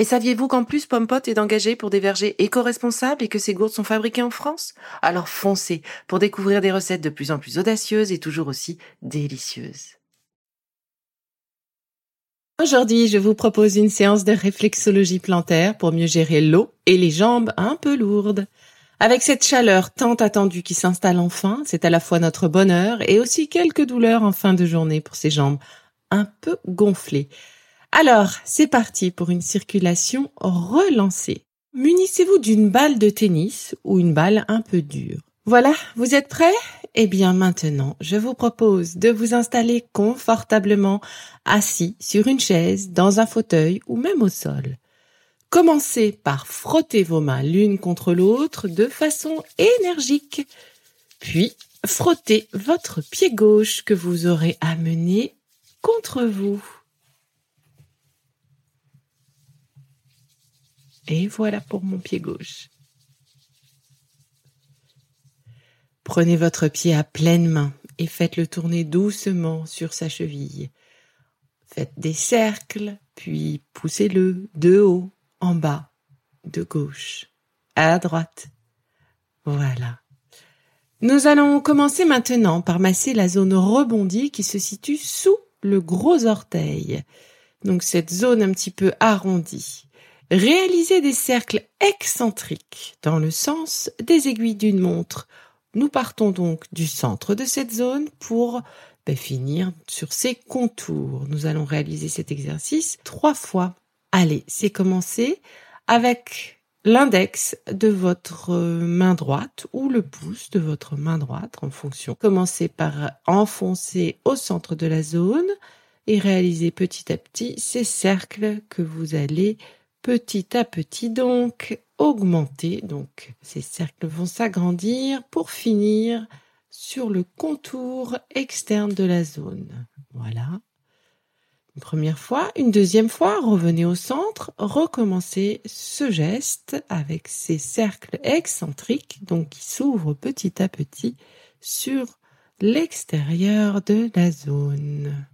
Et saviez-vous qu'en plus Pompot est engagé pour des vergers éco-responsables et que ces gourdes sont fabriquées en France? Alors foncez pour découvrir des recettes de plus en plus audacieuses et toujours aussi délicieuses. Aujourd'hui, je vous propose une séance de réflexologie plantaire pour mieux gérer l'eau et les jambes un peu lourdes. Avec cette chaleur tant attendue qui s'installe enfin, c'est à la fois notre bonheur et aussi quelques douleurs en fin de journée pour ces jambes un peu gonflées. Alors, c'est parti pour une circulation relancée. Munissez-vous d'une balle de tennis ou une balle un peu dure. Voilà, vous êtes prêts? Eh bien maintenant, je vous propose de vous installer confortablement assis sur une chaise, dans un fauteuil ou même au sol. Commencez par frotter vos mains l'une contre l'autre de façon énergique. Puis, frottez votre pied gauche que vous aurez amené contre vous. Et voilà pour mon pied gauche. Prenez votre pied à pleine main et faites-le tourner doucement sur sa cheville. Faites des cercles, puis poussez-le de haut, en bas, de gauche, à droite. Voilà. Nous allons commencer maintenant par masser la zone rebondie qui se situe sous le gros orteil. Donc cette zone un petit peu arrondie. Réalisez des cercles excentriques dans le sens des aiguilles d'une montre. Nous partons donc du centre de cette zone pour ben, finir sur ses contours. Nous allons réaliser cet exercice trois fois. Allez, c'est commencé avec l'index de votre main droite ou le pouce de votre main droite en fonction. Commencez par enfoncer au centre de la zone et réaliser petit à petit ces cercles que vous allez petit à petit donc augmenter. Donc ces cercles vont s'agrandir pour finir sur le contour externe de la zone. Voilà. Une première fois, une deuxième fois, revenez au centre, recommencez ce geste avec ces cercles excentriques, donc qui s'ouvrent petit à petit sur l'extérieur de la zone.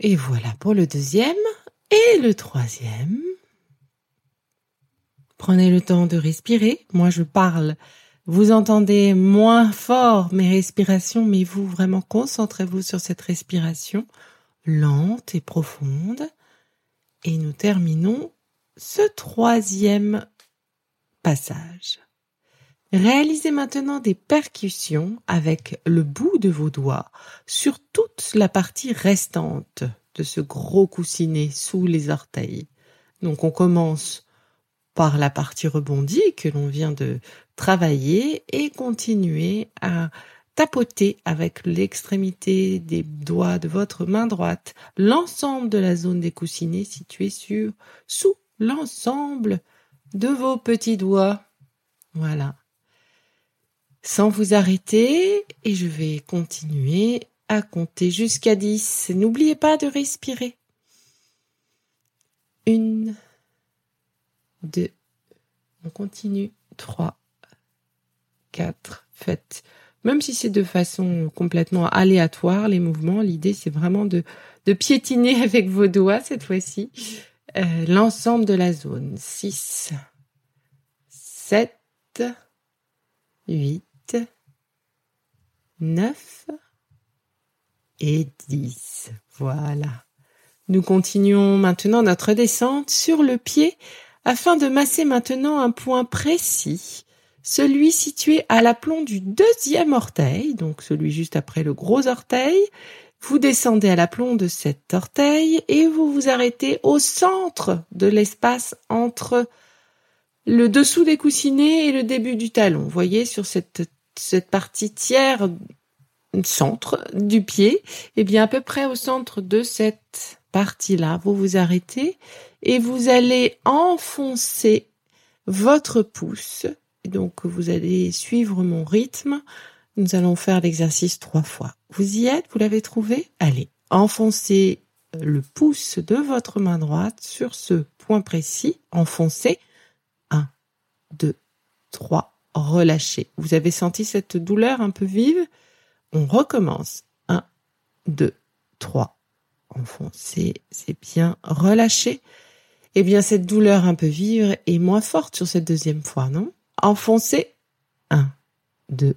Et voilà pour le deuxième. Et le troisième, prenez le temps de respirer. Moi, je parle. Vous entendez moins fort mes respirations, mais vous vraiment concentrez-vous sur cette respiration lente et profonde. Et nous terminons ce troisième passage. Réalisez maintenant des percussions avec le bout de vos doigts sur toute la partie restante ce gros coussinet sous les orteils. Donc on commence par la partie rebondie que l'on vient de travailler et continuer à tapoter avec l'extrémité des doigts de votre main droite l'ensemble de la zone des coussinets située sur sous l'ensemble de vos petits doigts. Voilà. Sans vous arrêter et je vais continuer à compter jusqu'à dix. N'oubliez pas de respirer. Une, deux, on continue. Trois, quatre, faites. Même si c'est de façon complètement aléatoire, les mouvements, l'idée c'est vraiment de, de piétiner avec vos doigts cette fois-ci euh, l'ensemble de la zone. Six, sept, huit, neuf, et 10. Voilà. Nous continuons maintenant notre descente sur le pied afin de masser maintenant un point précis celui situé à l'aplomb du deuxième orteil, donc celui juste après le gros orteil. Vous descendez à l'aplomb de cet orteil et vous vous arrêtez au centre de l'espace entre le dessous des coussinets et le début du talon. Vous voyez sur cette, cette partie tiers centre du pied, et eh bien à peu près au centre de cette partie-là, vous vous arrêtez et vous allez enfoncer votre pouce. Donc vous allez suivre mon rythme. Nous allons faire l'exercice trois fois. Vous y êtes Vous l'avez trouvé? Allez, enfoncez le pouce de votre main droite sur ce point précis. Enfoncez. 1, 2, 3. Relâchez. Vous avez senti cette douleur un peu vive? On recommence. 1, 2, 3. Enfoncez. C'est bien. Relâchez eh bien cette douleur un peu vive est moins forte sur cette deuxième fois, non? Enfoncez. 1, 2,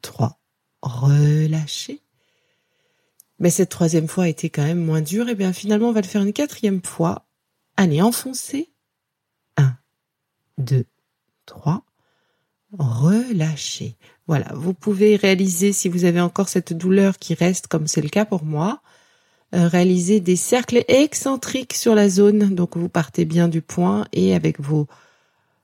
3. Relâchez. Mais cette troisième fois été quand même moins dure. Eh bien finalement, on va le faire une quatrième fois. Allez, enfoncez. 1, 2, 3. Relâchez. Voilà, vous pouvez réaliser si vous avez encore cette douleur qui reste, comme c'est le cas pour moi, euh, réaliser des cercles excentriques sur la zone. Donc vous partez bien du point et avec vos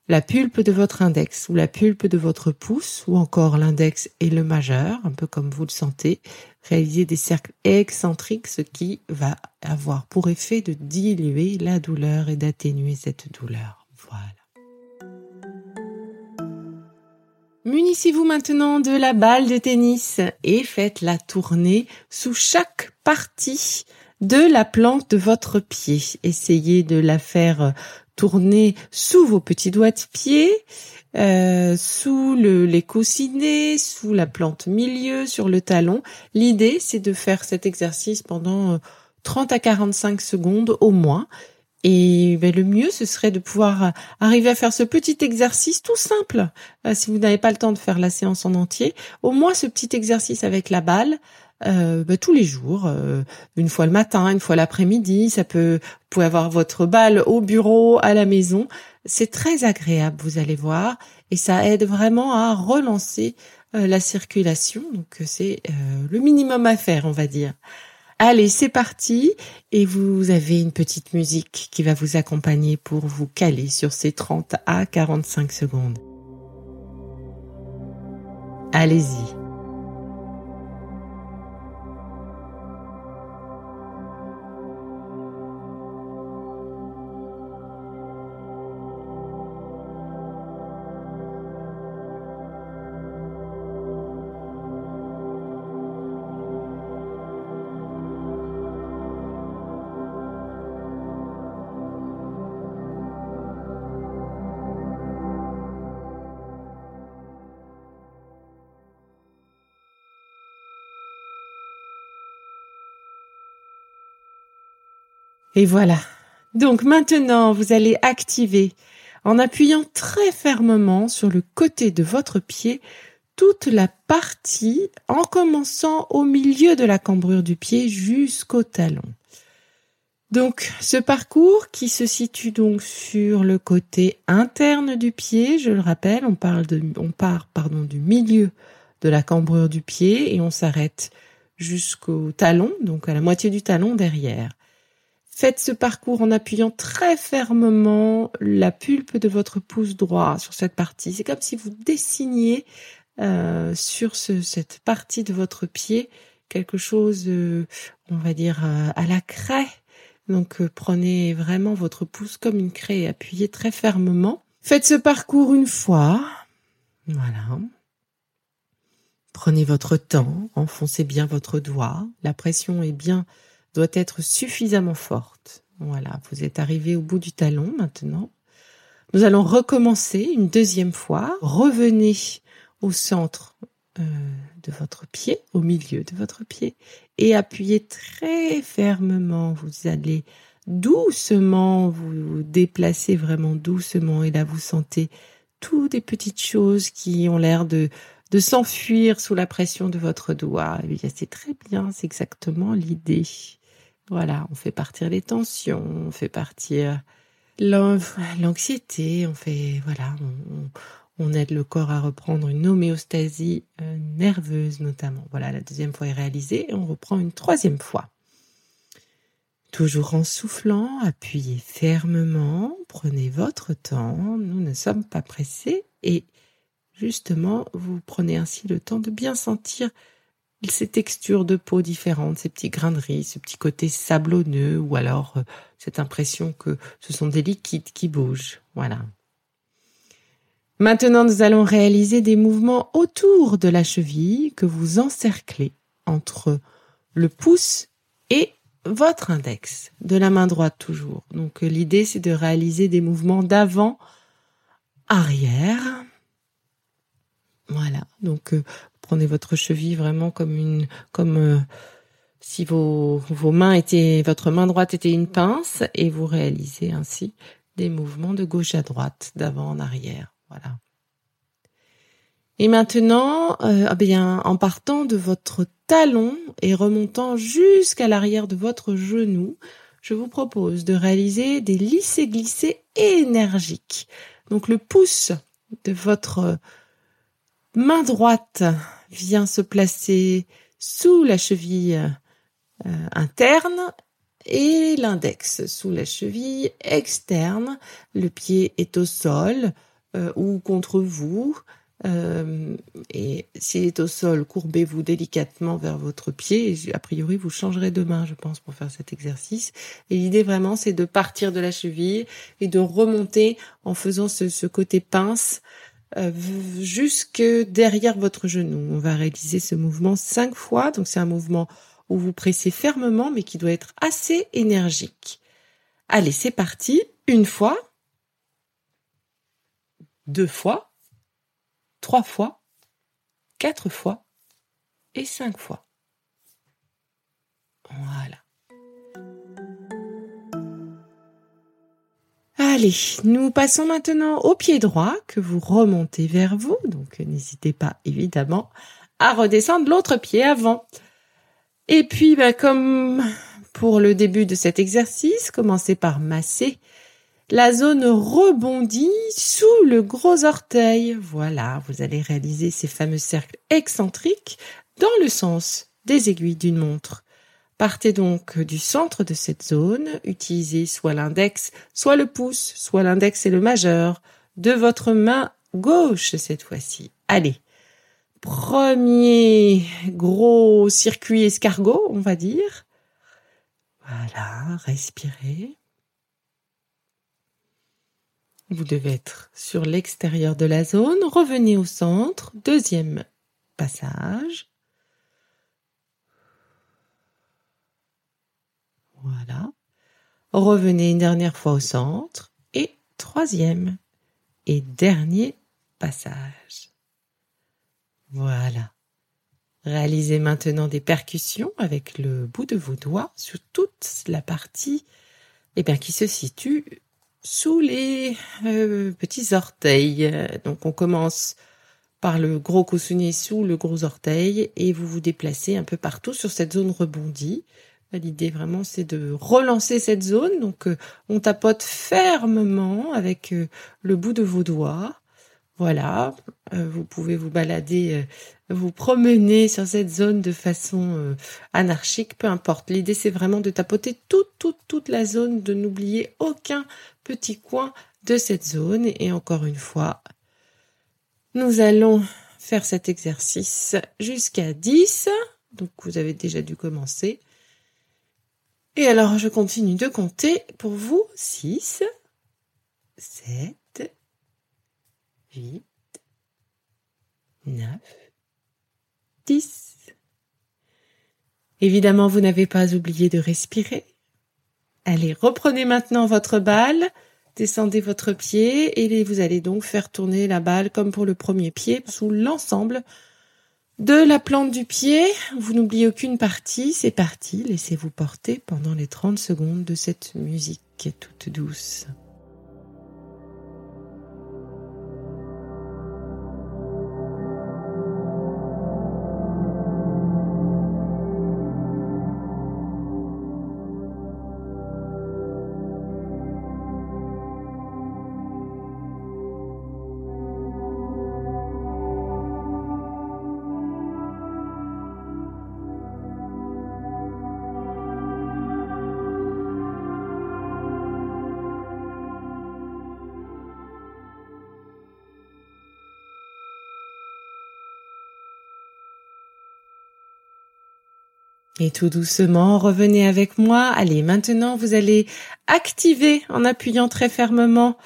la pulpe de votre index ou la pulpe de votre pouce ou encore l'index et le majeur, un peu comme vous le sentez, réaliser des cercles excentriques, ce qui va avoir pour effet de diluer la douleur et d'atténuer cette douleur. Munissez-vous maintenant de la balle de tennis et faites la tournée sous chaque partie de la plante de votre pied. Essayez de la faire tourner sous vos petits doigts de pied, euh, sous le, les coussinets, sous la plante milieu, sur le talon. L'idée, c'est de faire cet exercice pendant 30 euh, à 45 secondes au moins et ben, le mieux, ce serait de pouvoir arriver à faire ce petit exercice tout simple. Euh, si vous n'avez pas le temps de faire la séance en entier, au moins ce petit exercice avec la balle. Euh, ben, tous les jours, euh, une fois le matin, une fois l'après-midi, ça peut, vous pouvez avoir votre balle au bureau, à la maison. C'est très agréable, vous allez voir, et ça aide vraiment à relancer la circulation. Donc c'est le minimum à faire, on va dire. Allez, c'est parti. Et vous avez une petite musique qui va vous accompagner pour vous caler sur ces 30 à 45 secondes. Allez-y. Et voilà. Donc maintenant, vous allez activer en appuyant très fermement sur le côté de votre pied toute la partie en commençant au milieu de la cambrure du pied jusqu'au talon. Donc ce parcours qui se situe donc sur le côté interne du pied, je le rappelle, on parle de on part pardon du milieu de la cambrure du pied et on s'arrête jusqu'au talon, donc à la moitié du talon derrière. Faites ce parcours en appuyant très fermement la pulpe de votre pouce droit sur cette partie. C'est comme si vous dessiniez euh, sur cette partie de votre pied quelque chose, euh, on va dire, euh, à la craie. Donc prenez vraiment votre pouce comme une craie et appuyez très fermement. Faites ce parcours une fois. Voilà. Prenez votre temps, enfoncez bien votre doigt. La pression est bien doit être suffisamment forte. Voilà, vous êtes arrivé au bout du talon maintenant. Nous allons recommencer une deuxième fois. Revenez au centre euh, de votre pied, au milieu de votre pied, et appuyez très fermement. Vous allez doucement vous déplacer vraiment doucement, et là vous sentez toutes des petites choses qui ont l'air de s'enfuir sous la pression de votre doigt. Eh c'est très bien, c'est exactement l'idée. Voilà, on fait partir les tensions, on fait partir l'anxiété, on fait voilà, on aide le corps à reprendre une homéostasie euh, nerveuse notamment. Voilà, la deuxième fois est réalisée on reprend une troisième fois. Toujours en soufflant, appuyez fermement, prenez votre temps, nous ne sommes pas pressés et justement, vous prenez ainsi le temps de bien sentir ces textures de peau différentes, ces petits grains de riz, ce petit côté sablonneux ou alors euh, cette impression que ce sont des liquides qui bougent. Voilà. Maintenant, nous allons réaliser des mouvements autour de la cheville que vous encerclez entre le pouce et votre index, de la main droite toujours. Donc euh, l'idée c'est de réaliser des mouvements d'avant, arrière. Voilà. Donc euh, prenez votre cheville vraiment comme une comme euh, si vos vos mains étaient votre main droite était une pince et vous réalisez ainsi des mouvements de gauche à droite, d'avant en arrière. Voilà. Et maintenant, euh, eh bien, en partant de votre talon et remontant jusqu'à l'arrière de votre genou, je vous propose de réaliser des lissés-glissés énergiques. Donc le pouce de votre main droite vient se placer sous la cheville euh, interne et l'index sous la cheville externe. Le pied est au sol euh, ou contre vous. Euh, et s'il est au sol, courbez-vous délicatement vers votre pied. a priori, vous changerez de main, je pense, pour faire cet exercice. Et l'idée vraiment, c'est de partir de la cheville et de remonter en faisant ce côté pince euh, jusque derrière votre genou. On va réaliser ce mouvement cinq fois. Donc c'est un mouvement où vous pressez fermement, mais qui doit être assez énergique. Allez, c'est parti. Une fois, deux fois, trois fois, quatre fois et cinq fois. Voilà. Allez, nous passons maintenant au pied droit que vous remontez vers vous. Donc n'hésitez pas évidemment à redescendre l'autre pied avant. Et puis, bah, comme pour le début de cet exercice, commencez par masser la zone rebondit sous le gros orteil. Voilà, vous allez réaliser ces fameux cercles excentriques dans le sens des aiguilles d'une montre. Partez donc du centre de cette zone, utilisez soit l'index, soit le pouce, soit l'index et le majeur de votre main gauche cette fois-ci. Allez, premier gros circuit escargot, on va dire. Voilà, respirez. Vous devez être sur l'extérieur de la zone. Revenez au centre. Deuxième passage. Voilà. Revenez une dernière fois au centre. Et troisième et dernier passage. Voilà. Réalisez maintenant des percussions avec le bout de vos doigts sur toute la partie eh bien, qui se situe sous les euh, petits orteils. Donc on commence par le gros coussonnier sous le gros orteil et vous vous déplacez un peu partout sur cette zone rebondie. L'idée vraiment c'est de relancer cette zone. Donc euh, on tapote fermement avec euh, le bout de vos doigts. Voilà, vous pouvez vous balader, vous promener sur cette zone de façon anarchique, peu importe. L'idée c'est vraiment de tapoter toute, toute, toute la zone, de n'oublier aucun petit coin de cette zone. Et encore une fois, nous allons faire cet exercice jusqu'à 10. Donc vous avez déjà dû commencer. Et alors je continue de compter pour vous 6, 7, 8, 9, 10. Évidemment, vous n'avez pas oublié de respirer. Allez, reprenez maintenant votre balle, descendez votre pied et vous allez donc faire tourner la balle comme pour le premier pied sous l'ensemble de la plante du pied. Vous n'oubliez aucune partie, c'est parti, laissez-vous porter pendant les 30 secondes de cette musique toute douce. Et tout doucement, revenez avec moi. Allez, maintenant, vous allez activer en appuyant très fermement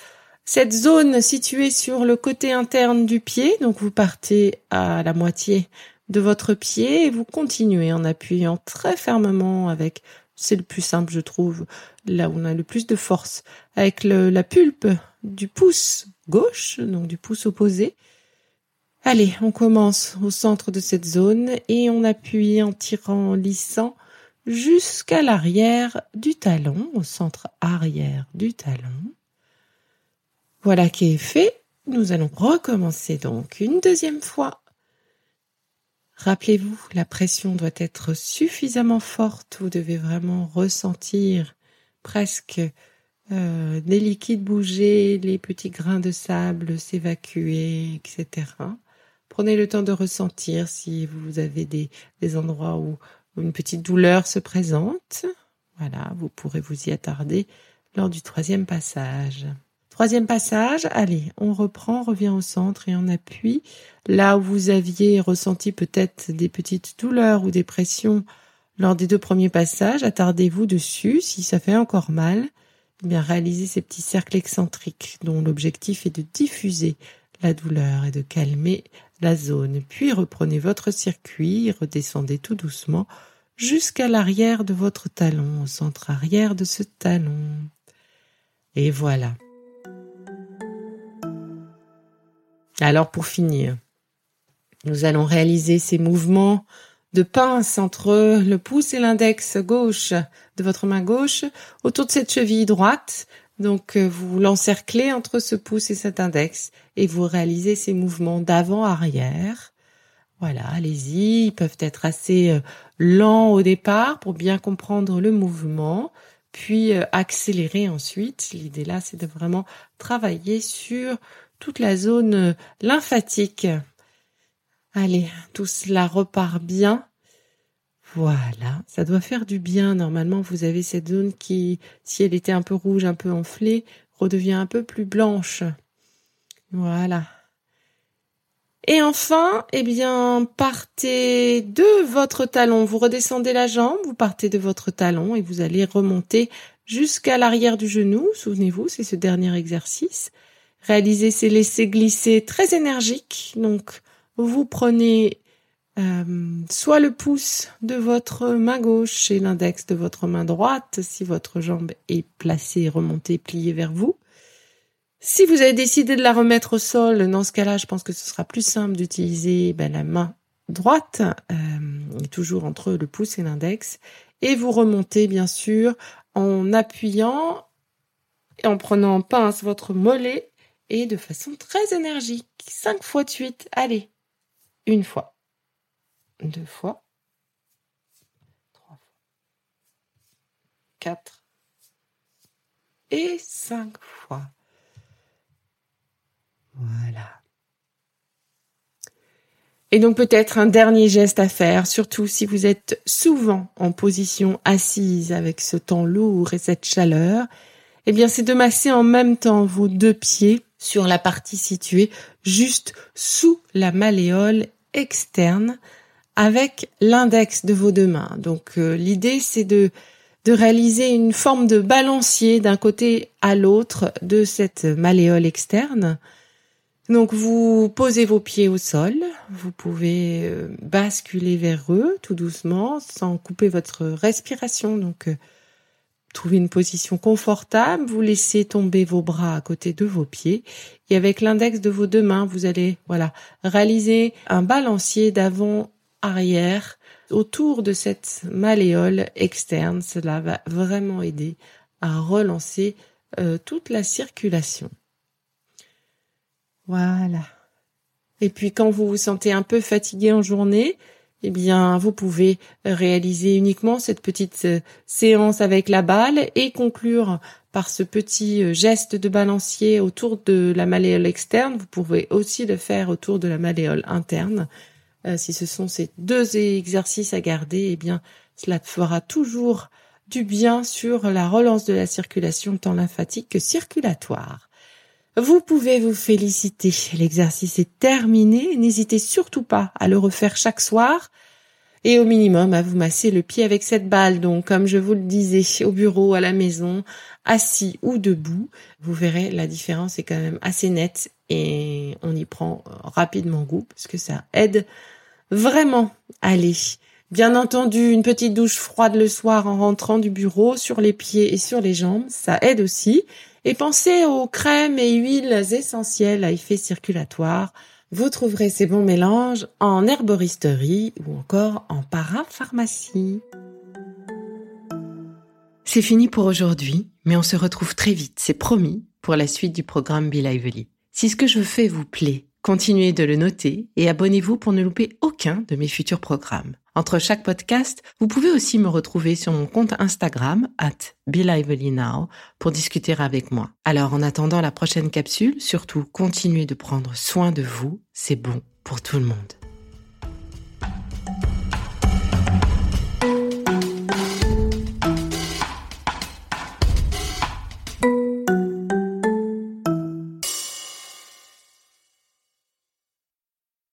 cette zone située sur le côté interne du pied. Donc, vous partez à la moitié de votre pied et vous continuez en appuyant très fermement avec, c'est le plus simple, je trouve, là où on a le plus de force, avec la pulpe du pouce gauche, donc du pouce opposé. Allez, on commence au centre de cette zone et on appuie en tirant, en lissant jusqu'à l'arrière du talon, au centre arrière du talon. Voilà qui est fait. Nous allons recommencer donc une deuxième fois. Rappelez-vous, la pression doit être suffisamment forte. Vous devez vraiment ressentir presque euh, les liquides bouger, les petits grains de sable s'évacuer, etc. Prenez le temps de ressentir si vous avez des, endroits où, une petite douleur se présente. Voilà, vous pourrez vous y attarder lors du troisième passage. Troisième passage, allez, on reprend, on revient au centre et on appuie. Là où vous aviez ressenti peut-être des petites douleurs ou des pressions lors des deux premiers passages, attardez-vous dessus. Si ça fait encore mal, eh bien réalisez ces petits cercles excentriques dont l'objectif est de diffuser la douleur et de calmer la zone, puis reprenez votre circuit, redescendez tout doucement jusqu'à l'arrière de votre talon, au centre arrière de ce talon. Et voilà. Alors pour finir, nous allons réaliser ces mouvements de pince entre le pouce et l'index gauche de votre main gauche autour de cette cheville droite donc euh, vous l'encerclez entre ce pouce et cet index et vous réalisez ces mouvements d'avant-arrière. Voilà, allez-y, ils peuvent être assez euh, lents au départ pour bien comprendre le mouvement, puis euh, accélérer ensuite. L'idée là, c'est de vraiment travailler sur toute la zone lymphatique. Allez, tout cela repart bien. Voilà, ça doit faire du bien. Normalement, vous avez cette zone qui, si elle était un peu rouge, un peu enflée, redevient un peu plus blanche. Voilà. Et enfin, eh bien, partez de votre talon. Vous redescendez la jambe, vous partez de votre talon et vous allez remonter jusqu'à l'arrière du genou. Souvenez-vous, c'est ce dernier exercice. Réalisez ces laissés glisser très énergiques. Donc, vous prenez euh, soit le pouce de votre main gauche et l'index de votre main droite si votre jambe est placée, remontée, pliée vers vous. Si vous avez décidé de la remettre au sol, dans ce cas-là, je pense que ce sera plus simple d'utiliser ben, la main droite, euh, toujours entre le pouce et l'index, et vous remontez bien sûr en appuyant et en prenant en pince votre mollet et de façon très énergique. Cinq fois de suite. Allez, une fois deux fois, trois fois, quatre et cinq fois. Voilà. Et donc peut-être un dernier geste à faire, surtout si vous êtes souvent en position assise avec ce temps lourd et cette chaleur, eh bien c'est de masser en même temps vos deux pieds sur la partie située juste sous la malléole externe avec l'index de vos deux mains. Donc euh, l'idée c'est de de réaliser une forme de balancier d'un côté à l'autre de cette malléole externe. Donc vous posez vos pieds au sol, vous pouvez euh, basculer vers eux tout doucement sans couper votre respiration. Donc euh, trouvez une position confortable, vous laissez tomber vos bras à côté de vos pieds et avec l'index de vos deux mains, vous allez voilà, réaliser un balancier d'avant arrière autour de cette malléole externe. Cela va vraiment aider à relancer euh, toute la circulation. Voilà. Et puis quand vous vous sentez un peu fatigué en journée, eh bien, vous pouvez réaliser uniquement cette petite euh, séance avec la balle et conclure par ce petit euh, geste de balancier autour de la malléole externe. Vous pouvez aussi le faire autour de la malléole interne. Euh, si ce sont ces deux exercices à garder, eh bien, cela fera toujours du bien sur la relance de la circulation tant lymphatique que circulatoire. Vous pouvez vous féliciter. L'exercice est terminé. N'hésitez surtout pas à le refaire chaque soir. et au minimum à vous masser le pied avec cette balle. Donc, comme je vous le disais, au bureau, à la maison, assis ou debout, vous verrez la différence est quand même assez nette et on y prend rapidement goût parce que ça aide vraiment. Allez. Bien entendu, une petite douche froide le soir en rentrant du bureau sur les pieds et sur les jambes, ça aide aussi. Et pensez aux crèmes et huiles essentielles à effet circulatoire. Vous trouverez ces bons mélanges en herboristerie ou encore en parapharmacie. C'est fini pour aujourd'hui, mais on se retrouve très vite, c'est promis, pour la suite du programme Be Lively. Si ce que je fais vous plaît, continuez de le noter et abonnez-vous pour ne louper aucun de mes futurs programmes. Entre chaque podcast, vous pouvez aussi me retrouver sur mon compte Instagram, at BeLivelyNow, pour discuter avec moi. Alors en attendant la prochaine capsule, surtout continuez de prendre soin de vous, c'est bon pour tout le monde.